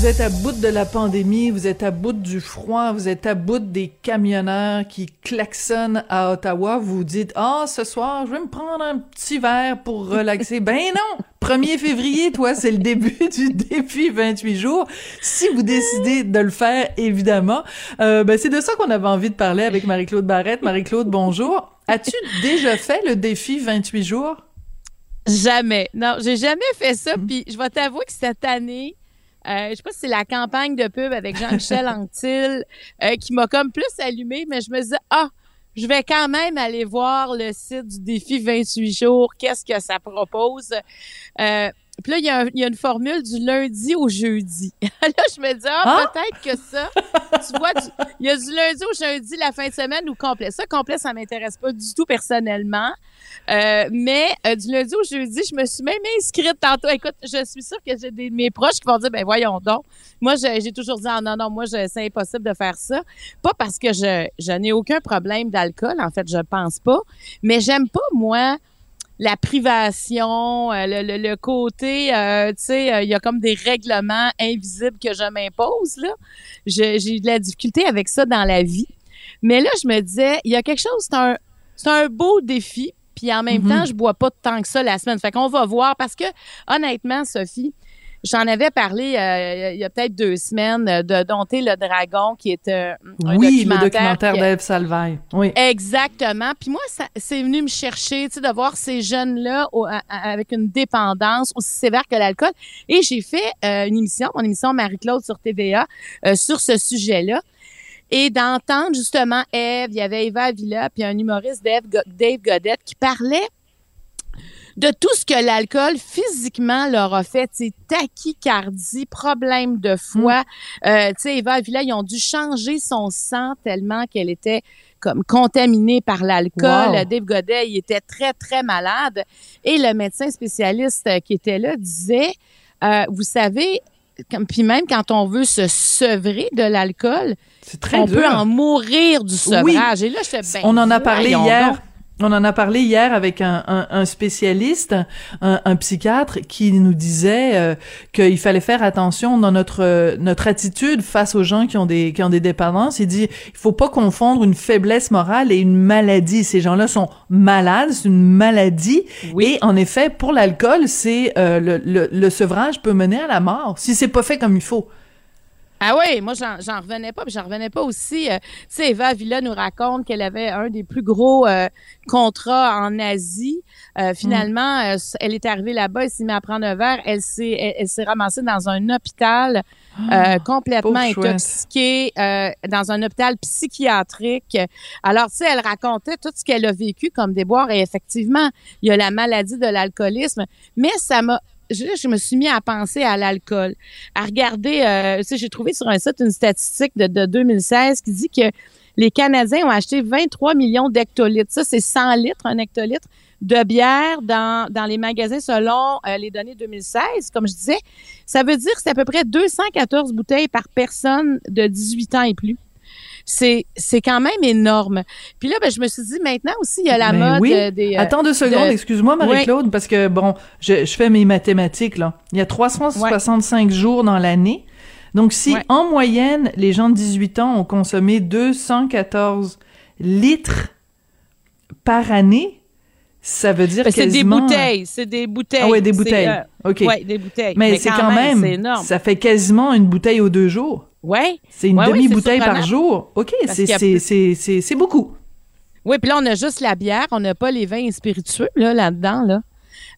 Vous êtes à bout de la pandémie, vous êtes à bout du froid, vous êtes à bout des camionneurs qui klaxonnent à Ottawa. Vous vous dites, ah, ce soir, je vais me prendre un petit verre pour relaxer. ben non! 1er février, toi, c'est le début du défi 28 jours. Si vous décidez de le faire, évidemment. Euh, ben, c'est de ça qu'on avait envie de parler avec Marie-Claude Barrette. Marie-Claude, bonjour. As-tu déjà fait le défi 28 jours? Jamais. Non, j'ai jamais fait ça. Puis je vais t'avouer que cette année, euh, je sais pas si c'est la campagne de pub avec Jean-Michel Anctil euh, qui m'a comme plus allumé, mais je me disais, ah, je vais quand même aller voir le site du défi 28 jours, qu'est-ce que ça propose? Euh, puis là, il y, a il y, a une formule du lundi au jeudi. là, je me dis, ah, Ah! peut-être que ça, tu vois, du- il y a du lundi au jeudi, la fin de semaine ou complet. Ça, complet, ça m'intéresse pas du tout personnellement. Euh, mais euh, du lundi au jeudi, je me suis même inscrite tantôt. Écoute, je suis sûre que j'ai des de mes proches qui vont dire, ben voyons donc. Moi, j'ai toujours dit, ah, non, non, moi, c'est impossible de faire ça. Pas parce que je, je n'ai aucun problème d'alcool, en fait, je pense pas. Mais j'aime pas, moi, la privation, euh, le, le- le côté, euh, tu sais, euh, il y a comme des règlements invisibles que je m'impose, là. J'ai de la difficulté avec ça dans la vie. Mais là, je me disais, il y a quelque chose, c'est un, c'est un beau défi. Puis en même Mhm. temps, je bois pas tant que ça la semaine. Fait qu'on va voir parce que, honnêtement, Sophie, j'en avais parlé euh, il y a peut-être deux semaines euh, de Dompter le dragon, qui est euh, un oui, documentaire. le documentaire que- d'Ève Salvaille. Oui. Exactement. Puis moi, ça, c'est venu me chercher, tu sais, de voir ces jeunes-là au- à- à- avec une dépendance aussi sévère que l'alcool. Et j'ai fait euh, une émission, mon émission Marie-Claude sur TVA, euh, sur ce sujet-là. Et d'entendre justement Eve, il y avait Eva Villa, puis un humoriste Dave, Dave Godette qui parlait de tout ce que l'alcool physiquement leur a fait, sais, tachycardie, problème de foie. Euh, tu sais, Eva Villa, ils ont dû changer son sang tellement qu'elle était comme contaminée par l'alcool. Wow. Dave Godet, il était très, très malade. Et le médecin spécialiste euh, qui était là disait, euh, vous savez, puis même quand on veut se sevrer de l'alcool, C'est on dur. peut en mourir du Oui. sevrage. Et là, je ben, on en a parlé hier. donc. On en a parlé hier avec un, un, un spécialiste, un, un psychiatre, qui nous disait euh, qu'il fallait faire attention dans notre euh, notre attitude face aux gens qui ont des qui ont des dépendances. Il dit il faut pas confondre une faiblesse morale et une maladie. Ces gens-là sont malades, c'est une maladie. Oui. Et en effet, pour l'alcool, c'est euh, le, le, le sevrage peut mener à la mort si c'est pas fait comme il faut. Ah oui, moi j'en revenais pas, puis j'en revenais pas aussi. euh, tu sais, Eva Villa nous raconte qu'elle avait un des plus gros euh, contrats en Asie. Euh, finalement, euh, elle est arrivée là-bas, elle s'est mise à prendre un verre, elle s'est elle, elle s'est ramassée dans un hôpital euh, complètement intoxiquée, euh, dans un hôpital psychiatrique. Alors, tu sais, elle racontait tout ce qu'elle a vécu comme déboire et effectivement, il y a la maladie de l'alcoolisme, mais ça m'a je, me suis mis à penser à l'alcool, à regarder, euh, tu sais, j'ai trouvé sur un site une statistique de, de 2016 qui dit que les Canadiens ont acheté 23 millions d'hectolitres. Ça, c'est 100 litres, un hectolitre de bière dans, dans les magasins selon euh, les données 2016, comme je disais. Ça veut dire que c'est à peu près 214 bouteilles par personne de 18 ans et plus. C'est, c'est quand même énorme. Puis là, ben, je me suis dit, maintenant aussi, il y a la Ben mode oui. euh, des... euh, Attends deux secondes, de- excuse-moi Marie-Claude, parce que bon, je, je fais mes mathématiques là. Il y a 365 jours dans l'année. Donc si en moyenne les gens de 18 ans ont consommé 214 litres par année, ça veut dire Ben, c'est des bouteilles, c'est des bouteilles. Ah ouais, des bouteilles. euh, OK. Ouais, des bouteilles. Mais, c'est quand même, énorme. ça fait quasiment une bouteille aux deux jours. Ouais. C'est une Ouais, demi-bouteille par jour. OK, c'est beaucoup. Oui, puis là, on a juste la bière, on n'a pas les vins spiritueux là, là-dedans. Là.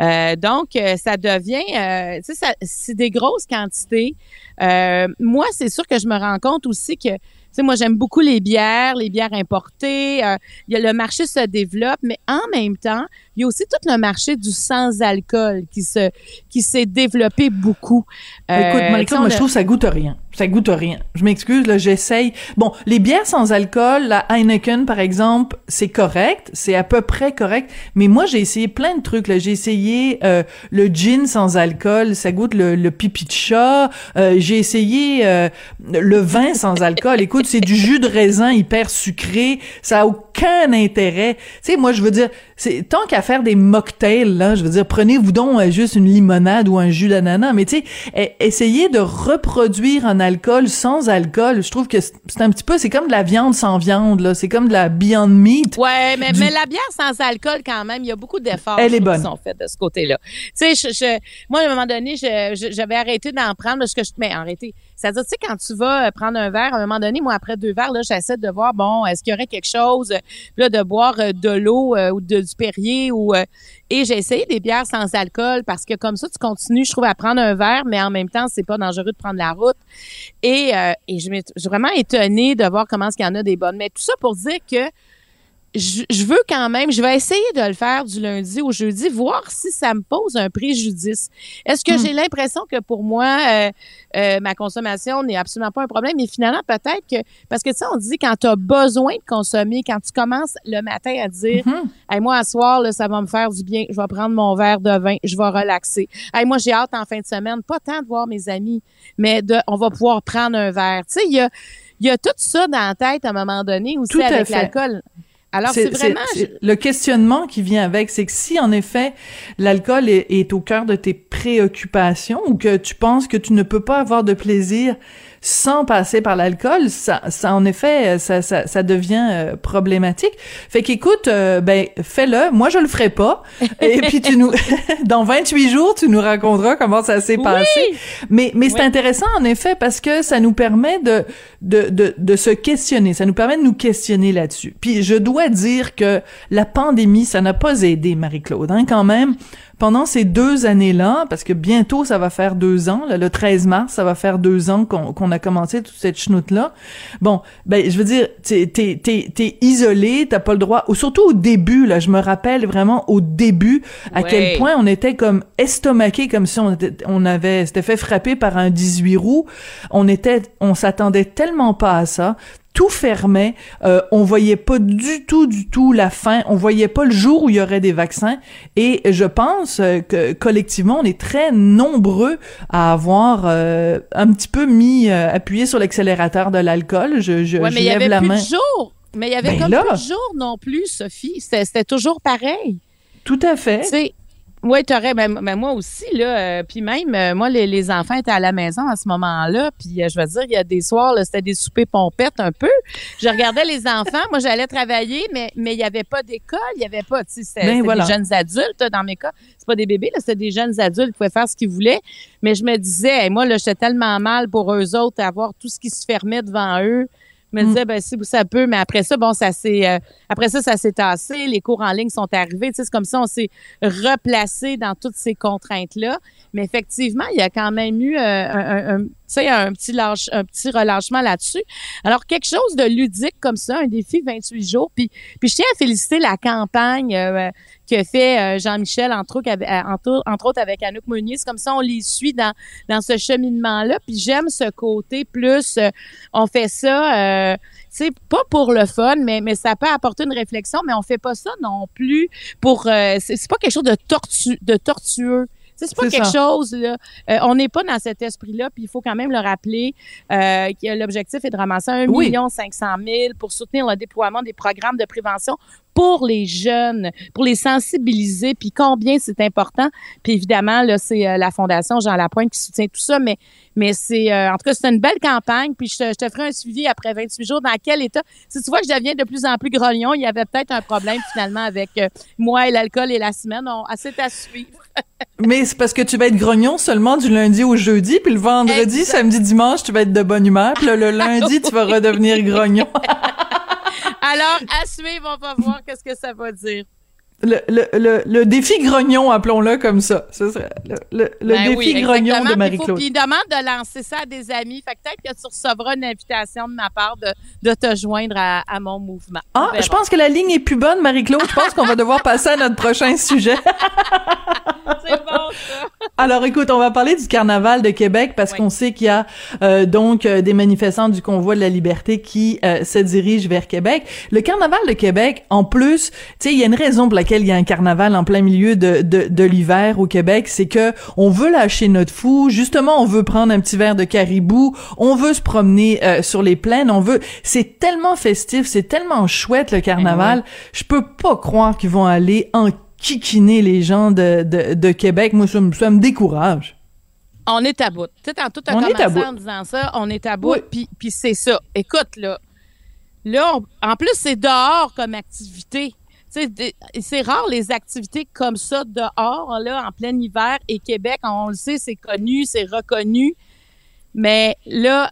Euh, donc, euh, ça devient, euh, tu sais, c'est des grosses quantités. Euh, moi, c'est sûr que je me rends compte aussi que, tu sais, moi, j'aime beaucoup les bières, les bières importées. Euh, y a le marché se développe, mais en même temps, il y a aussi tout le marché du sans-alcool qui se, qui s'est développé beaucoup. Euh, Écoute, on moi, a- je trouve que ça goûte rien. Ça goûte rien. Je m'excuse, là, j'essaye. Bon, les bières sans alcool, la Heineken, par exemple, c'est correct. C'est à peu près correct. Mais moi, j'ai essayé plein de trucs, là. J'ai essayé euh, le gin sans alcool. Ça goûte le, le pipi de chat. Euh, j'ai essayé euh, le vin sans alcool. Écoute, c'est du jus de raisin hyper sucré. Ça a aucun intérêt. Tu sais, moi, je veux dire, c'est tant qu'à faire des mocktails, là, je veux dire, prenez-vous donc euh, juste une limonade ou un jus d'ananas. Mais tu sais, e- essayez de reproduire un alcool sans alcool. Je trouve que c'est un petit peu, c'est comme de la viande sans viande, là. C'est comme de la Beyond Meat. Ouais, mais, Du- mais la bière sans alcool, quand même, il y a beaucoup d'efforts Elle je est trouve, bonne. qui sont faits de ce côté-là. Tu sais, je, je- moi, à un moment donné, j'avais arrêté d'en prendre parce que je... Mais arrêté. C'est-à-dire, tu sais, quand tu vas euh, prendre un verre, à un moment donné, moi, après deux verres, là, j'essaie de voir, bon, est-ce qu'il y aurait quelque chose, euh, là, de boire euh, de l'eau ou de, du Perrier ou... et j'ai essayé des bières sans alcool parce que comme ça, tu continues, je trouve, à prendre un verre, mais en même temps, c'est pas dangereux de prendre la route. Et, et je suis vraiment étonnée de voir comment est-ce qu'il y en a des bonnes. Mais tout ça pour dire que je, je veux quand même, je vais essayer de le faire du lundi au jeudi, voir si ça me pose un préjudice. Est-ce que Hmm. j'ai l'impression que pour moi, euh, euh, ma consommation n'est absolument pas un problème, mais finalement, peut-être que, parce que tu sais, on dit quand tu as besoin de consommer, quand tu commences le matin à dire, Mhm. Hey, moi, à soir, là, ça va me faire du bien. Je vais prendre mon verre de vin. Je vais relaxer. Hey, moi, j'ai hâte en fin de semaine, pas tant de voir mes amis, mais de, on va pouvoir prendre un verre. Tu sais, il y a, y a tout ça dans la tête à un moment donné aussi Tout avec l'alcool. Alors, c'est vraiment... le questionnement qui vient avec, c'est que si en effet l'alcool est, est au cœur de tes préoccupations ou que tu penses que tu ne peux pas avoir de plaisir sans passer par l'alcool, ça, ça en effet, ça, ça, ça devient euh, problématique. Fait qu'écoute, euh, ben fais-le. Moi, je le ferai pas. Et puis tu nous, dans 28 jours, tu nous raconteras comment ça s'est Oui! passé. Mais, mais c'est Oui. intéressant en effet parce que ça nous permet de, de, de, de se questionner. Ça nous permet de nous questionner là-dessus. Puis je dois dire que la pandémie, ça n'a pas aidé Marie-Claude, hein, quand même. Pendant ces deux années-là, parce que bientôt ça va faire deux ans, là, le 13 mars, ça va faire deux ans qu'on a commencé toute cette chenoute-là. Bon, ben je veux dire, t'es t'es t'es t'es isolé, t'as pas le droit. Ou surtout au début, là, je me rappelle vraiment au début à Ouais. quel point on était comme estomaqué, comme si on était, on avait, s'était fait frapper par un 18 roues. On était, on s'attendait tellement pas à ça. Tout fermait, euh, on voyait pas du tout, du tout la fin, on voyait pas le jour où il y aurait des vaccins, et je pense euh, que collectivement, on est très nombreux à avoir euh, un petit peu mis, euh, appuyé sur l'accélérateur de l'alcool. Je, je, Ouais, je mais il y lève avait la plus main. de jours. Mais il y avait Ben comme là. plus de jours non plus, Sophie. C'était toujours pareil. Tout à fait. Oui, tu aurais, ben, ben, moi aussi, là. euh, puis même, euh, moi, les, les enfants étaient à la maison à ce moment-là. Puis euh, je veux dire, il y a des soirs, c'était des soupers pompettes un peu. Je regardais les enfants. Moi, j'allais travailler, mais mais il n'y avait pas d'école. Il n'y avait pas, tu sais, c'était Ben c'était voilà. des jeunes adultes, dans mes cas. C'est pas des bébés, là, c'était des jeunes adultes qui pouvaient faire ce qu'ils voulaient. Mais je me disais, hey, moi, là, j'étais tellement mal pour eux autres à voir tout ce qui se fermait devant eux. Je me Mm. disais, ben, si ça peut, mais après ça, bon, ça s'est, euh, après ça, ça s'est tassé. Les cours en ligne sont arrivés. Tu sais, c'est comme ça, on s'est replacé dans toutes ces contraintes-là. Mais effectivement, il y a quand même eu euh, un, un- un- tu sais, un petit lâche, un petit relâchement là-dessus. Alors, quelque chose de ludique comme ça, un défi 28 jours. Puis, puis je tiens à féliciter la campagne euh, que fait euh, Jean-Michel, entre autres, avec, euh, entre, entre autres avec Anouk Meunier. C'est comme ça, on les suit dans, dans ce cheminement-là. Puis j'aime ce côté plus, euh, on fait ça, euh, tu sais, pas pour le fun, mais, mais ça peut apporter une réflexion, mais on fait pas ça non plus pour, euh, c'est pas quelque chose de, tortu, de tortueux. C'est pas quelque ça. chose, là. Euh, on n'est pas dans cet esprit-là, puis il faut quand même le rappeler euh, que l'objectif est de ramasser 1 Oui. million 500 000 pour soutenir le déploiement des programmes de prévention pour les jeunes, pour les sensibiliser, puis combien c'est important. Puis évidemment, là, c'est euh, la Fondation Jean Lapointe qui soutient tout ça, mais, mais c'est, euh, en tout cas, c'est une belle campagne, puis je te, je te ferai un suivi après 28 jours dans quel état? Si tu vois que je deviens de plus en plus grognon, il y avait peut-être un problème finalement avec euh, moi et l'alcool et la semaine. On, ah, c'est à suivre. Mais c'est parce que tu vas être grognon seulement du lundi au jeudi, puis le vendredi, Exact. samedi, dimanche, tu vas être de bonne humeur, puis là, le lundi, tu vas redevenir grognon. Alors, à suivre, on va voir qu'est-ce que ça va dire. Le, le, le, le défi grognon, appelons-le comme ça. Ce serait le, le, Ben défi oui, grognon de Marie-Claude. Puis il demande de lancer ça à des amis. Fait que peut-être que tu recevras une invitation de ma part de, de te joindre à, à mon mouvement. Ah, je pense que la ligne est plus bonne, Marie-Claude. Je pense qu'on va devoir passer à notre prochain sujet. C'est bon, ça. Alors écoute, on va parler du carnaval de Québec parce Oui. qu'on sait qu'il y a euh, donc euh, des manifestants du convoi de la liberté qui euh, se dirigent vers Québec. Le carnaval de Québec, en plus, tu sais, il y a une raison pour laquelle il y a un carnaval en plein milieu de, de, de l'hiver au Québec, c'est que on veut lâcher notre fou. Justement, on veut prendre un petit verre de caribou, on veut se promener euh, sur les plaines, on veut. C'est tellement festif, c'est tellement chouette le carnaval. Je peux pas croire qu'ils vont aller en kikiner les gens de, de, de Québec. Moi, ça, me- ça me décourage. On est à bout. Tu sais, tantôt, tu as On est à commencé en disant ça. On est à bout. Oui. Puis, puis c'est ça. Écoute, là. Là, on- en plus, c'est dehors comme activité. C'est rare les activités comme ça dehors, là, en plein hiver. Et Québec, on le sait, c'est connu, c'est reconnu. Mais là,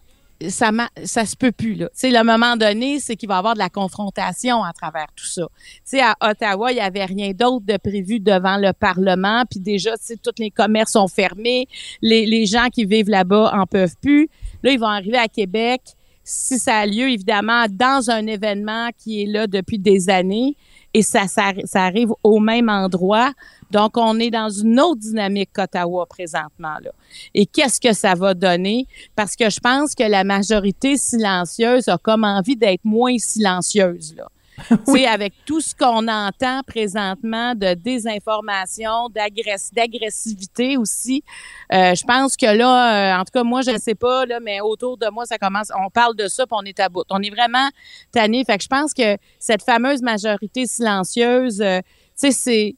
ça, ça se peut plus, là. Tu sais, le moment donné, c'est qu'il va y avoir de la confrontation à travers tout ça. Tu sais, à Ottawa, il n'y avait rien d'autre de prévu devant le Parlement. Puis déjà, tous les commerces sont fermés. Les, les gens qui vivent là-bas en peuvent plus. Là, ils vont arriver à Québec. Si ça a lieu, évidemment, dans un événement qui est là depuis des années. Et ça, ça, ça arrive au même endroit. Donc, on est dans une autre dynamique qu'Ottawa présentement. Là. Et qu'est-ce que ça va donner? Parce que je pense que la majorité silencieuse a comme envie d'être moins silencieuse. Là. Sais, avec tout ce qu'on entend présentement de désinformation, d'agress- d'agressivité aussi, euh, je pense que là, euh, en tout cas, moi, je ne sais pas, là, mais autour de moi, ça commence, on parle de ça, puis on est à bout. On est vraiment tanné. Fait que je pense que cette fameuse majorité silencieuse, euh, tu sais, c'est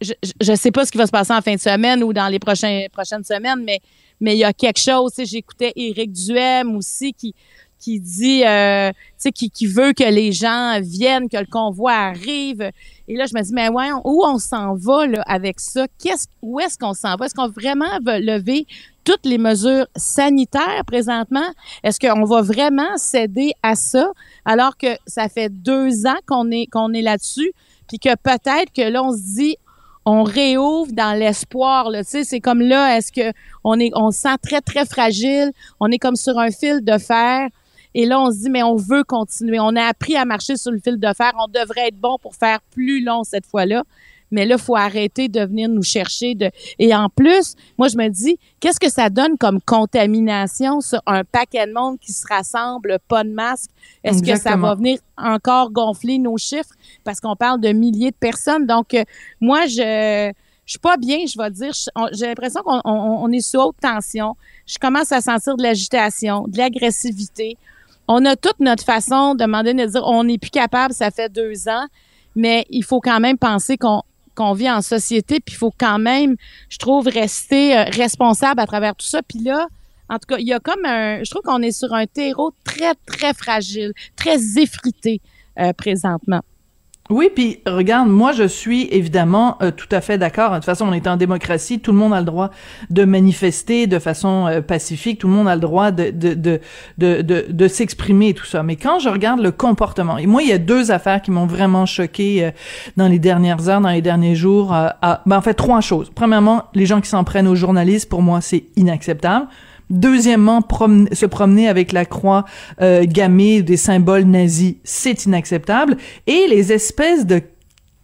je, je sais pas ce qui va se passer en fin de semaine ou dans les prochaines semaines, mais mais il y a quelque chose. J'écoutais Éric Duhem aussi qui qui dit, euh, tu sais, qui, qui veut que les gens viennent, que le convoi arrive. Et là, je me dis, mais ouais, où on s'en va là, avec ça? Qu'est-ce, où est-ce qu'on s'en va? Est-ce qu'on vraiment veut lever toutes les mesures sanitaires présentement? Est-ce qu'on va vraiment céder à ça alors que ça fait deux ans qu'on est, qu'on est là-dessus? Puis que peut-être que là, on se dit, on réouvre dans l'espoir. Tu sais, c'est comme là, est-ce que on est, on se sent très très fragile, on est comme sur un fil de fer. Et là, on se dit, mais on veut continuer. On a appris à marcher sur le fil de fer. On devrait être bon pour faire plus long cette fois-là. Mais là, faut arrêter de venir nous chercher. De... Et en plus, moi, je me dis, qu'est-ce que ça donne comme contamination sur un paquet de monde qui se rassemble, pas de masque? Est-ce que ça va venir encore gonfler nos chiffres? Parce qu'on parle de milliers de personnes. Donc, euh, moi, je je suis pas bien, je vais dire. J'ai l'impression qu'on on, on est sous haute tension. Je commence à sentir de l'agitation, de l'agressivité. On a toute notre façon de demander de dire on n'est plus capable, ça fait deux ans, mais il faut quand même penser qu'on qu'on vit en société, puis il faut quand même, je trouve, rester euh, responsable à travers tout ça. Puis là, en tout cas, il y a comme un, je trouve qu'on est sur un terreau très, très fragile, très effrité euh, présentement. Oui, puis regarde, moi je suis évidemment euh, tout à fait d'accord. De toute façon, on est en démocratie, tout le monde a le droit de manifester de façon euh, pacifique, tout le monde a le droit de de de de, de, s'exprimer et tout ça. Mais quand je regarde le comportement, et moi il y a deux affaires qui m'ont vraiment choqué euh, dans les dernières heures, dans les derniers jours. euh, à- ben, en fait, trois choses. Premièrement, les gens qui s'en prennent aux journalistes, pour moi, c'est inacceptable. Deuxièmement, se promener avec la croix euh, gammée des symboles nazis, c'est inacceptable. Et les espèces de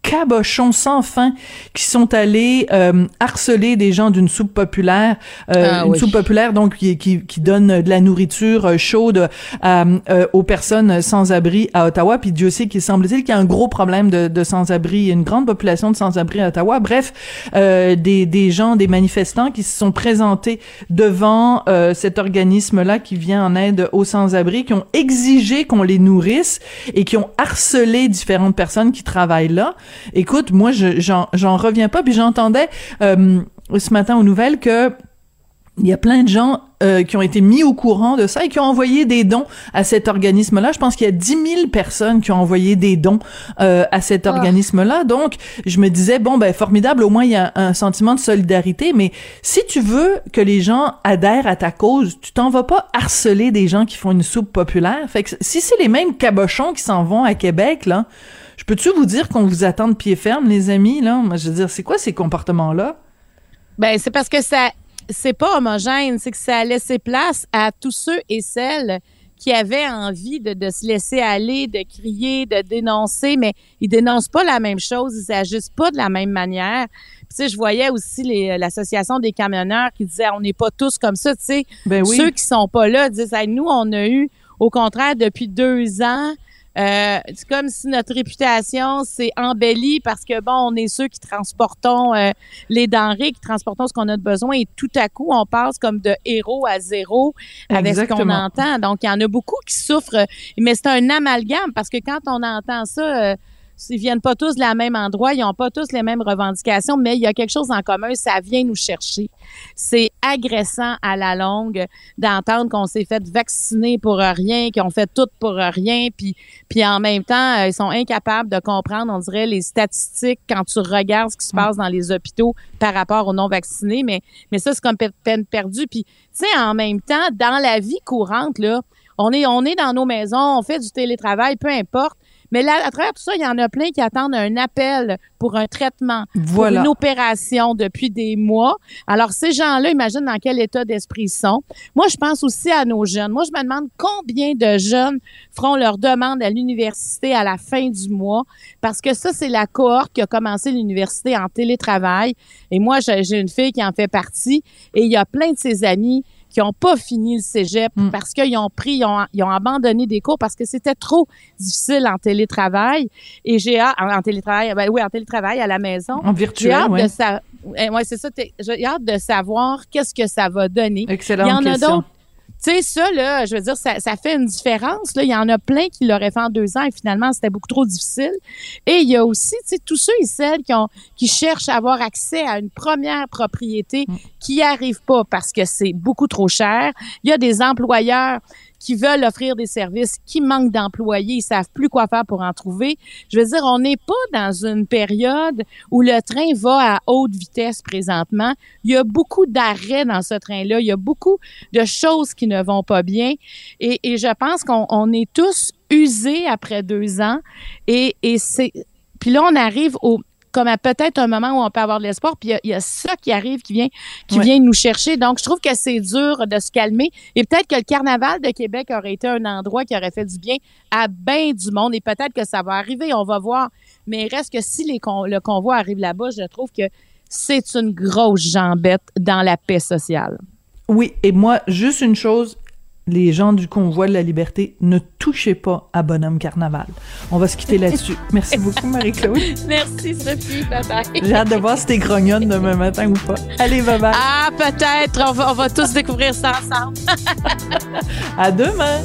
cabochons sans fin qui sont allés euh, harceler des gens d'une soupe populaire, euh, Ah une oui. soupe populaire donc qui, qui, qui donne de la nourriture euh, chaude euh, euh, aux personnes sans-abri à Ottawa. Puis Dieu sait qu'il semble-t-il qu'il y a un gros problème de, de sans-abri, il y a une grande population de sans-abri à Ottawa. Bref, euh, des, des gens, des manifestants qui se sont présentés devant euh, cet organisme-là qui vient en aide aux sans-abri, qui ont exigé qu'on les nourrisse et qui ont harcelé différentes personnes qui travaillent là. Écoute, moi, je- j'en j'en reviens pas. Puis j'entendais euh, ce matin aux nouvelles que il y a plein de gens euh, qui ont été mis au courant de ça et qui ont envoyé des dons à cet organisme-là. Je pense qu'il y a 10 000 personnes qui ont envoyé des dons euh, à cet organisme-là. Donc, je me disais, bon, ben formidable, au moins il y a un sentiment de solidarité, mais si tu veux que les gens adhèrent à ta cause, tu t'en vas pas harceler des gens qui font une soupe populaire. Fait que si c'est les mêmes cabochons qui s'en vont à Québec, là, Je peux-tu vous dire qu'on vous attend de pied ferme, les amis, là? Moi, je veux dire, c'est quoi ces comportements-là? Ben, c'est parce que ça, c'est pas homogène, c'est que ça a laissé place à tous ceux et celles qui avaient envie de, de, se laisser aller, de crier, de dénoncer, mais ils dénoncent pas la même chose, ils agissent pas de la même manière. Puis, tu sais, je voyais aussi les, l'association des camionneurs qui disaient on n'est pas tous comme ça, tu sais. Ben oui. Ceux qui sont pas là disent hey, nous on a eu au contraire depuis deux ans euh, c'est comme si notre réputation s'est embellie parce que bon, on est ceux qui transportons euh, les denrées, qui transportons ce qu'on a de besoin et tout à coup, on passe comme de héros à zéro avec ce qu'on entend. Donc, il y en a beaucoup qui souffrent, mais c'est un amalgame parce que quand on entend ça, euh, ils viennent pas tous de la même endroit, ils ont pas tous les mêmes revendications, mais il y a quelque chose en commun, ça vient nous chercher. C'est agressant à la longue d'entendre qu'on s'est fait vacciner pour rien, qu'on fait tout pour rien, puis puis en même temps, euh, ils sont incapables de comprendre, on dirait, les statistiques quand tu regardes ce qui se passe dans les hôpitaux par rapport aux non-vaccinés, mais mais ça, c'est comme pe- peine perdue. Puis, tu sais, en même temps, dans la vie courante, là, on est, on est dans nos maisons, on fait du télétravail, peu importe. Mais là, à travers tout ça, il y en a plein qui attendent un appel pour un traitement, Voilà. pour une opération depuis des mois. Alors, ces gens-là, imagine dans quel état d'esprit ils sont. Moi, je pense aussi à nos jeunes. Moi, je me demande combien de jeunes feront leur demande à l'université à la fin du mois, parce que ça, c'est la cohorte qui a commencé l'université en télétravail. Et moi, j'ai j'ai une fille qui en fait partie, et il y a plein de ses amis qui ont pas fini le cégep Mm. parce qu'ils ont pris, ils ont, ils ont abandonné des cours parce que c'était trop difficile en télétravail. Et j'ai hâte, en, en télétravail, ben oui, en télétravail à la maison. En J'ai virtuel, hâte ouais. de sa... ouais, c'est ça. J'ai hâte de savoir qu'est-ce que ça va donner. Excellente Il y en a d'autres. Tu sais, ça, là, je veux dire, ça, ça fait une différence. Là. Il y en a plein qui l'auraient fait en deux ans et finalement, c'était beaucoup trop difficile. Et il y a aussi, tu sais, tous ceux et celles qui, ont, qui cherchent à avoir accès à une première propriété qui n'y arrivent pas parce que c'est beaucoup trop cher. Il y a des employeurs qui veulent offrir des services, qui manquent d'employés, ils savent plus quoi faire pour en trouver. Je veux dire, on n'est pas dans une période où le train va à haute vitesse présentement. Il y a beaucoup d'arrêts dans ce train-là. Il y a beaucoup de choses qui ne vont pas bien. Et, je pense qu'on on est tous usés après deux ans. Et, et c'est. Puis là, on arrive au comme à peut-être un moment où on peut avoir de l'espoir, puis il y a- il y, a ça qui arrive, qui vient, qui Ouais. vient nous chercher. Donc, je trouve que c'est dur de se calmer. Et peut-être que le carnaval de Québec aurait été un endroit qui aurait fait du bien à bien du monde. Et peut-être que ça va arriver, on va voir. Mais il reste que si les con- le convoi arrive là-bas, je trouve que c'est une grosse jambette dans la paix sociale. Oui, et moi, juste une chose, les gens du convoi de la liberté, ne touchez pas à Bonhomme Carnaval. On va se quitter là-dessus. Merci beaucoup, Marie-Claude. Merci, Sophie. Bye-bye. J'ai hâte de voir si t'es grognonne demain matin ou pas. Allez, bye-bye. Ah, peut-être. On va, on va tous découvrir ça ensemble. À demain!